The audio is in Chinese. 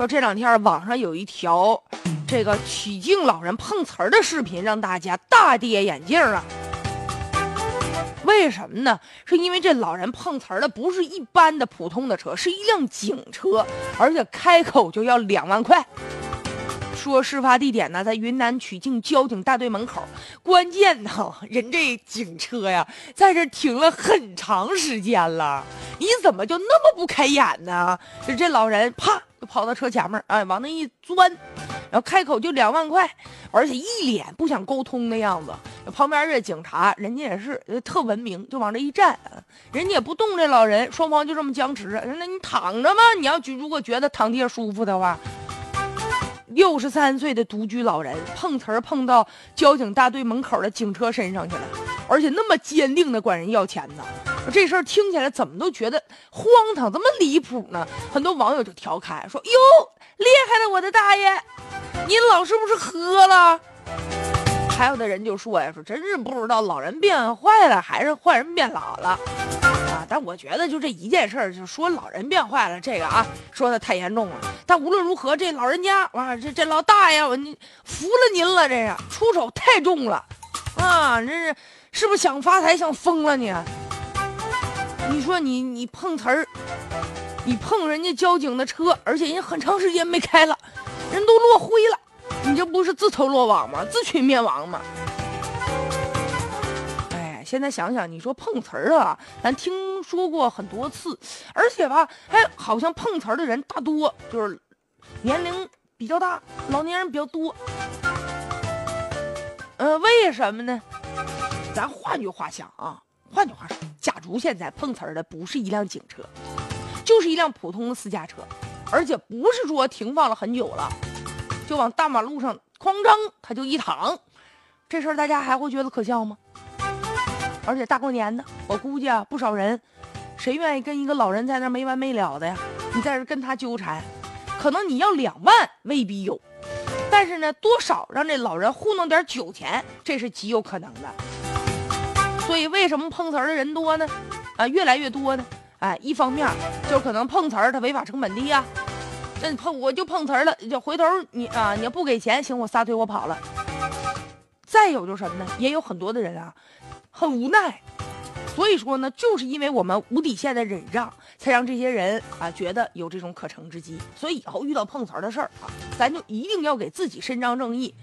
说这两天网上有一条这个曲靖老人碰瓷儿的视频，让大家大跌眼镜啊！为什么呢？是因为这老人碰瓷儿的不是一般的普通的车，是一辆警车，而且开口就要两万块。说事发地点呢在云南曲靖交警大队门口，关键呢人这警车呀在这停了很长时间了，你怎么就那么不开眼呢？就这老人啪跑到车前面，哎，往那一钻，然后开口就两万块，而且一脸不想沟通的样子。旁边这警察人家也是特文明，就往这一站，人家也不动这老人，双方就这么僵持着。那你躺着吗？你要觉如果觉得躺地下舒服的话。六十三岁的独居老人碰瓷儿碰到交警大队门口的警车身上去了，而且那么坚定的管人要钱呢，这事儿听起来怎么都觉得荒唐，怎么离谱呢？很多网友就调侃说：“哟，厉害了，我的大爷，您老是不是喝了？”还有的人就说呀：“说真是不知道老人变坏了还是坏人变老了。”啊但我觉得就这一件事儿，就说老人变坏了，这个啊说的太严重了。但无论如何，这老人家哇，这这老大爷，我你服了您了，这是出手太重了，啊，这是是不是想发财想疯了你？你说你你碰瓷儿，你碰人家交警的车，而且人很长时间没开了，人都落灰了，你这不是自投罗网吗？自取灭亡吗？哎现在想想，你说碰瓷儿啊，咱听说过很多次，而且吧，哎，好像碰瓷儿的人大多就是年龄比较大，老年人比较多。呃，为什么呢？咱换句话想啊，换句话说，假如现在碰瓷儿的不是一辆警车，就是一辆普通的私家车，而且不是说停放了很久了，就往大马路上哐当他就一躺，这事儿大家还会觉得可笑吗？而且大过年的，我估计啊，不少人，谁愿意跟一个老人在那没完没了的呀？你在这跟他纠缠，可能你要两万未必有，但是呢，多少让这老人糊弄点酒钱，这是极有可能的。所以为什么碰瓷儿的人多呢？啊，越来越多呢？哎，一方面就可能碰瓷儿他违法成本低呀，那你碰我就碰瓷儿了，就回头你啊，你要不给钱，行，我撒腿我跑了。再有就是什么呢？也有很多的人啊。很无奈，所以说呢，就是因为我们无底线的忍让，才让这些人啊觉得有这种可乘之机。所以以后遇到碰瓷儿的事儿啊，咱就一定要给自己伸张正义，